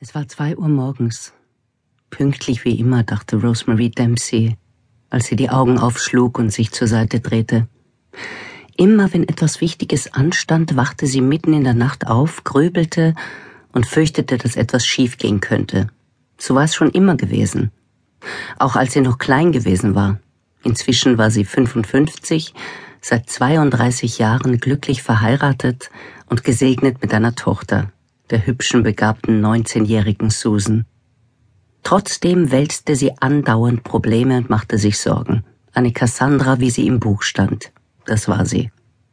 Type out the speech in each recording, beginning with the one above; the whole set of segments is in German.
Es war zwei Uhr morgens. Pünktlich wie immer, dachte Rosemary Dempsey, als sie die Augen aufschlug und sich zur Seite drehte. Immer wenn etwas Wichtiges anstand, wachte sie mitten in der Nacht auf, grübelte und fürchtete, dass etwas schiefgehen könnte. So war es schon immer gewesen. Auch als sie noch klein gewesen war. Inzwischen war sie 55, seit 32 Jahren glücklich verheiratet und gesegnet mit einer Tochter der hübschen, begabten 19-jährigen Susan. Trotzdem wälzte sie andauernd Probleme und machte sich Sorgen. Eine Cassandra, wie sie im Buch stand. Das war sie.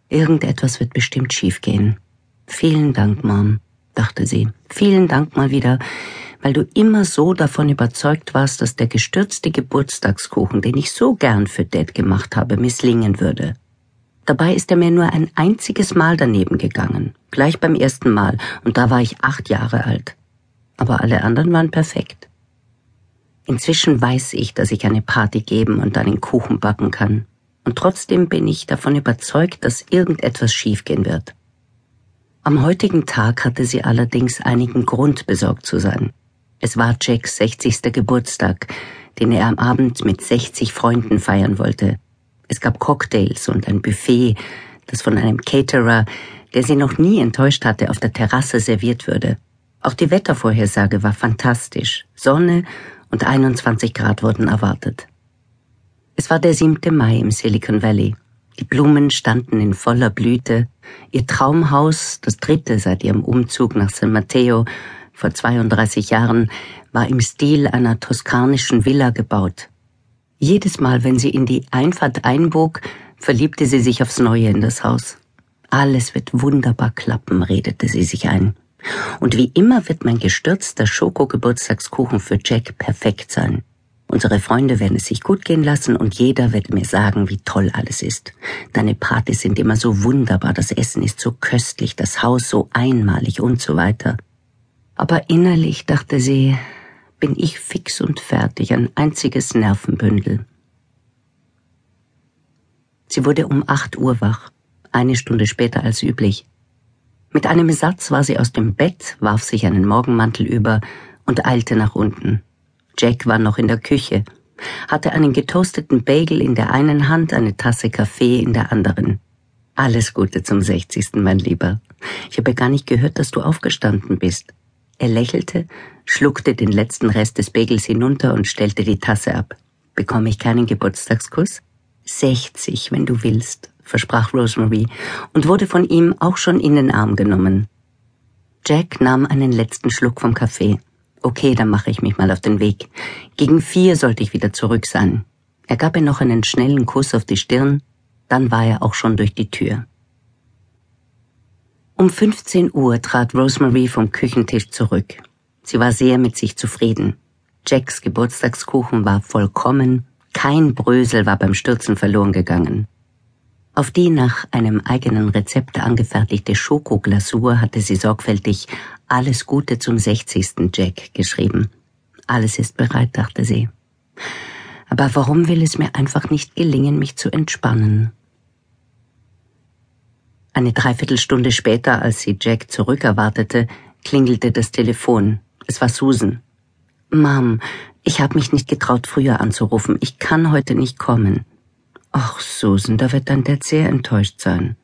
Irgendetwas wird bestimmt schiefgehen. Vielen Dank, Mom, dachte sie. Vielen Dank mal wieder, weil du immer so davon überzeugt warst, dass der gestürzte Geburtstagskuchen, den ich so gern für Dad gemacht habe, misslingen würde. Dabei ist er mir nur ein einziges Mal daneben gegangen, gleich beim ersten Mal, und da war ich acht Jahre alt. Aber alle anderen waren perfekt. Inzwischen weiß ich, dass ich eine Party geben und einen Kuchen backen kann. Und trotzdem bin ich davon überzeugt, dass irgendetwas schiefgehen wird. Am heutigen Tag hatte sie allerdings einigen Grund besorgt zu sein. Es war Jacks 60. Geburtstag, den er am Abend mit 60 Freunden feiern wollte. Es gab Cocktails und ein Buffet, das von einem Caterer, der sie noch nie enttäuscht hatte, auf der Terrasse serviert würde. Auch die Wettervorhersage war fantastisch. Sonne und 21 Grad wurden erwartet. Es war der 7. Mai im Silicon Valley. Die Blumen standen in voller Blüte. Ihr Traumhaus, das dritte seit ihrem Umzug nach San Mateo vor 32 Jahren, war im Stil einer toskanischen Villa gebaut. Jedes Mal, wenn sie in die Einfahrt einbog, verliebte sie sich aufs Neue in das Haus. Alles wird wunderbar klappen, redete sie sich ein. Und wie immer wird mein gestürzter Schoko-Geburtstagskuchen für Jack perfekt sein. Unsere Freunde werden es sich gut gehen lassen und jeder wird mir sagen, wie toll alles ist. Deine Partys sind immer so wunderbar, das Essen ist so köstlich, das Haus so einmalig und so weiter. Aber innerlich dachte sie, bin ich fix und fertig, ein einziges Nervenbündel. Sie wurde um acht Uhr wach, eine Stunde später als üblich. Mit einem Satz war sie aus dem Bett, warf sich einen Morgenmantel über und eilte nach unten. Jack war noch in der Küche, hatte einen getoasteten Bagel in der einen Hand, eine Tasse Kaffee in der anderen. Alles Gute zum 60. mein Lieber. Ich habe gar nicht gehört, dass du aufgestanden bist. Er lächelte, schluckte den letzten Rest des Bagels hinunter und stellte die Tasse ab. Bekomme ich keinen Geburtstagskuss? Sechzig, wenn du willst, versprach Rosemary und wurde von ihm auch schon in den Arm genommen. Jack nahm einen letzten Schluck vom Kaffee. Okay, dann mache ich mich mal auf den Weg. Gegen vier sollte ich wieder zurück sein. Er gab ihr noch einen schnellen Kuss auf die Stirn, dann war er auch schon durch die Tür. Um 15 Uhr trat Rosemary vom Küchentisch zurück. Sie war sehr mit sich zufrieden. Jacks Geburtstagskuchen war vollkommen, kein Brösel war beim Stürzen verloren gegangen. Auf die nach einem eigenen Rezept angefertigte Schokoglasur hatte sie sorgfältig Alles Gute zum 60. Jack geschrieben. Alles ist bereit, dachte sie. Aber warum will es mir einfach nicht gelingen, mich zu entspannen? Eine Dreiviertelstunde später, als sie Jack zurückerwartete, klingelte das Telefon. Es war Susan. Mom, ich habe mich nicht getraut, früher anzurufen. Ich kann heute nicht kommen. Ach, Susan, da wird dein Dad sehr enttäuscht sein.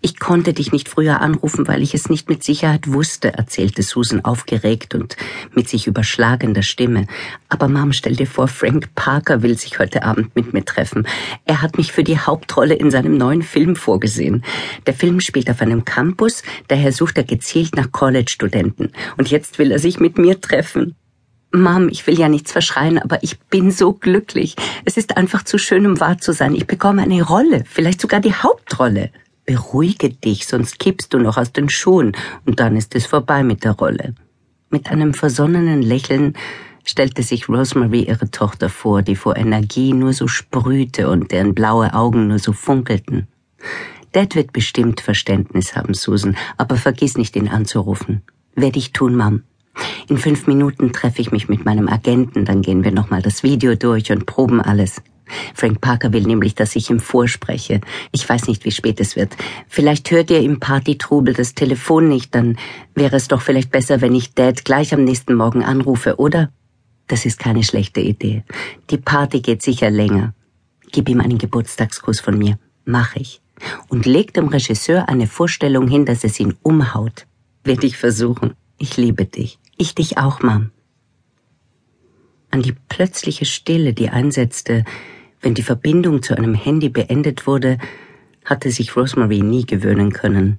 Ich konnte dich nicht früher anrufen, weil ich es nicht mit Sicherheit wusste, erzählte Susan aufgeregt und mit sich überschlagender Stimme. Aber Mom, stell dir vor, Frank Parker will sich heute Abend mit mir treffen. Er hat mich für die Hauptrolle in seinem neuen Film vorgesehen. Der Film spielt auf einem Campus, daher sucht er gezielt nach College-Studenten. Und jetzt will er sich mit mir treffen. Mom, ich will ja nichts verschreien, aber ich bin so glücklich. Es ist einfach zu schön, um wahr zu sein. Ich bekomme eine Rolle, vielleicht sogar die Hauptrolle. Beruhige dich, sonst kippst du noch aus den Schuhen und dann ist es vorbei mit der Rolle. Mit einem versonnenen Lächeln stellte sich Rosemary ihre Tochter vor, die vor Energie nur so sprühte und deren blaue Augen nur so funkelten. Dad wird bestimmt Verständnis haben, Susan, aber vergiss nicht, ihn anzurufen. Werde ich tun, Mom. In fünf Minuten treffe ich mich mit meinem Agenten, dann gehen wir nochmal das Video durch und proben alles. Frank Parker will nämlich, dass ich ihm vorspreche. Ich weiß nicht, wie spät es wird. Vielleicht hört ihr im Partytrubel das Telefon nicht, dann wäre es doch vielleicht besser, wenn ich Dad gleich am nächsten Morgen anrufe, oder? Das ist keine schlechte Idee. Die Party geht sicher länger. Gib ihm einen Geburtstagskuss von mir. Mach ich. Und leg dem Regisseur eine Vorstellung hin, dass es ihn umhaut. Werd ich versuchen. Ich liebe dich. Ich dich auch, Mom. An die plötzliche Stille, die einsetzte, wenn die Verbindung zu einem Handy beendet wurde, hatte sich Rosemary nie gewöhnen können.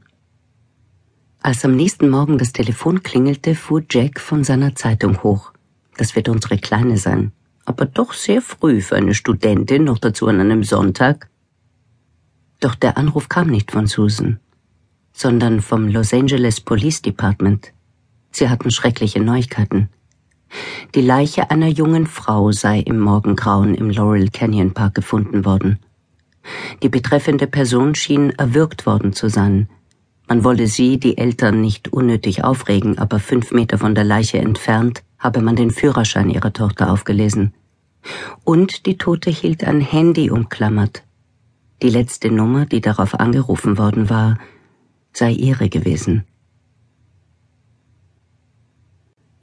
Als am nächsten Morgen das Telefon klingelte, fuhr Jack von seiner Zeitung hoch. Das wird unsere Kleine sein. Aber doch sehr früh für eine Studentin, noch dazu an einem Sonntag. Doch der Anruf kam nicht von Susan, sondern vom Los Angeles Police Department. Sie hatten schreckliche Neuigkeiten. Die Leiche einer jungen Frau sei im Morgengrauen im Laurel Canyon Park gefunden worden. Die betreffende Person schien erwürgt worden zu sein. Man wolle sie, die Eltern, nicht unnötig aufregen, aber fünf Meter von der Leiche entfernt habe man den Führerschein ihrer Tochter aufgelesen. Und die Tote hielt ein Handy umklammert. Die letzte Nummer, die darauf angerufen worden war, sei ihre gewesen.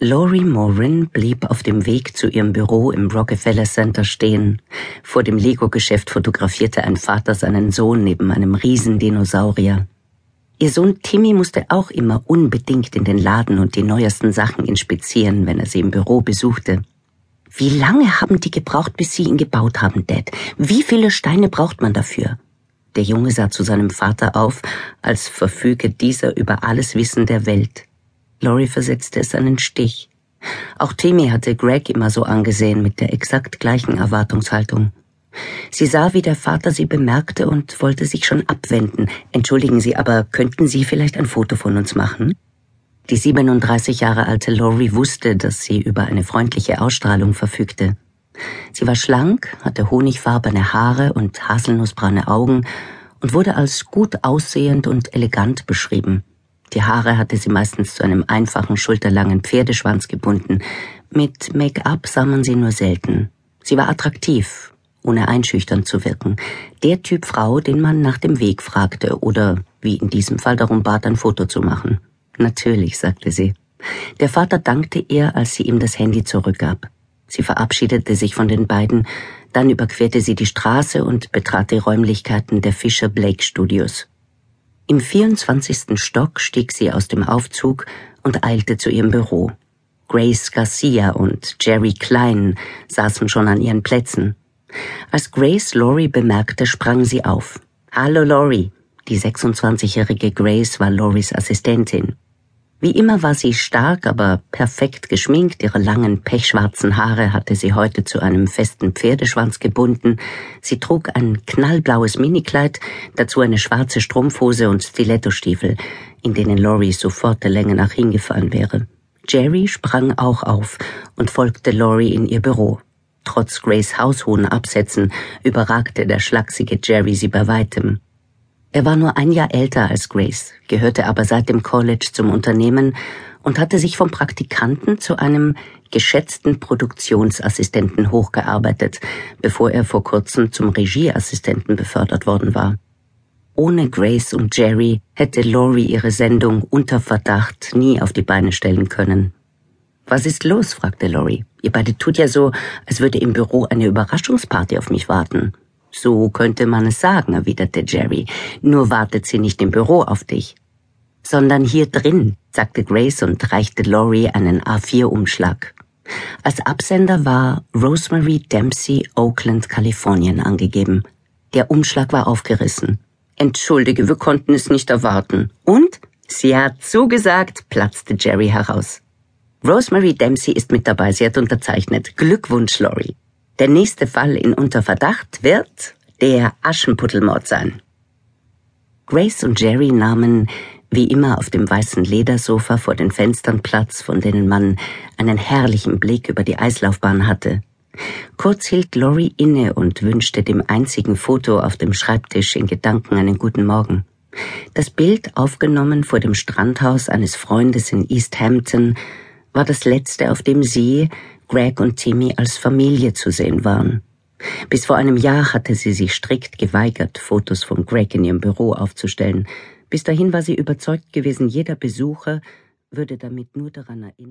Laurie Morin blieb auf dem Weg zu ihrem Büro im Rockefeller Center stehen. Vor dem Lego-Geschäft fotografierte ein Vater seinen Sohn neben einem Riesendinosaurier. Ihr Sohn Timmy musste auch immer unbedingt in den Laden und die neuesten Sachen inspizieren, wenn er sie im Büro besuchte. Wie lange haben die gebraucht, bis sie ihn gebaut haben, Dad? Wie viele Steine braucht man dafür? Der Junge sah zu seinem Vater auf, als verfüge dieser über alles Wissen der Welt. Laurie versetzte es einen Stich. Auch Timmy hatte Greg immer so angesehen mit der exakt gleichen Erwartungshaltung. Sie sah, wie der Vater sie bemerkte und wollte sich schon abwenden. Entschuldigen Sie, aber könnten Sie vielleicht ein Foto von uns machen? Die 37 Jahre alte Laurie wusste, dass sie über eine freundliche Ausstrahlung verfügte. Sie war schlank, hatte honigfarbene Haare und haselnussbraune Augen und wurde als gut aussehend und elegant beschrieben. Die Haare hatte sie meistens zu einem einfachen, schulterlangen Pferdeschwanz gebunden. Mit Make-up sah man sie nur selten. Sie war attraktiv, ohne einschüchtern zu wirken. Der Typ Frau, den man nach dem Weg fragte oder, wie in diesem Fall, darum bat, ein Foto zu machen. Natürlich, sagte sie. Der Vater dankte ihr, als sie ihm das Handy zurückgab. Sie verabschiedete sich von den beiden, dann überquerte sie die Straße und betrat die Räumlichkeiten der Fisher Blake Studios. Im 24. Stock stieg sie aus dem Aufzug und eilte zu ihrem Büro. Grace Garcia und Jerry Klein saßen schon an ihren Plätzen. Als Grace Laurie bemerkte, sprang sie auf. Hallo Laurie. Die 26-jährige Grace war Lauries Assistentin. Wie immer war sie stark, aber perfekt geschminkt, ihre langen pechschwarzen Haare hatte sie heute zu einem festen Pferdeschwanz gebunden, sie trug ein knallblaues Minikleid, dazu eine schwarze Strumpfhose und Stilettostiefel, in denen Laurie sofort der Länge nach hingefallen wäre. Jerry sprang auch auf und folgte Laurie in ihr Büro. Trotz Grace haushohen Absätzen überragte der schlachsige Jerry sie bei weitem. Er war nur ein Jahr älter als Grace, gehörte aber seit dem College zum Unternehmen und hatte sich vom Praktikanten zu einem geschätzten Produktionsassistenten hochgearbeitet, bevor er vor kurzem zum Regieassistenten befördert worden war. Ohne Grace und Jerry hätte Laurie ihre Sendung unter Verdacht nie auf die Beine stellen können. Was ist los? fragte Laurie. Ihr beide tut ja so, als würde im Büro eine Überraschungsparty auf mich warten. So könnte man es sagen, erwiderte Jerry. Nur wartet sie nicht im Büro auf dich. Sondern hier drin, sagte Grace und reichte Laurie einen A4-Umschlag. Als Absender war Rosemary Dempsey, Oakland, Kalifornien angegeben. Der Umschlag war aufgerissen. Entschuldige, wir konnten es nicht erwarten. Und? Sie hat zugesagt, platzte Jerry heraus. Rosemary Dempsey ist mit dabei, sie hat unterzeichnet. Glückwunsch, Laurie. Der nächste Fall in Unterverdacht wird der Aschenputtelmord sein. Grace und Jerry nahmen wie immer auf dem weißen Ledersofa vor den Fenstern Platz, von denen man einen herrlichen Blick über die Eislaufbahn hatte. Kurz hielt Laurie inne und wünschte dem einzigen Foto auf dem Schreibtisch in Gedanken einen guten Morgen. Das Bild, aufgenommen vor dem Strandhaus eines Freundes in East Hampton, war das letzte, auf dem sie, Greg und Timmy als Familie zu sehen waren. Bis vor einem Jahr hatte sie sich strikt geweigert, Fotos von Greg in ihrem Büro aufzustellen. Bis dahin war sie überzeugt gewesen, jeder Besucher würde damit nur daran erinnert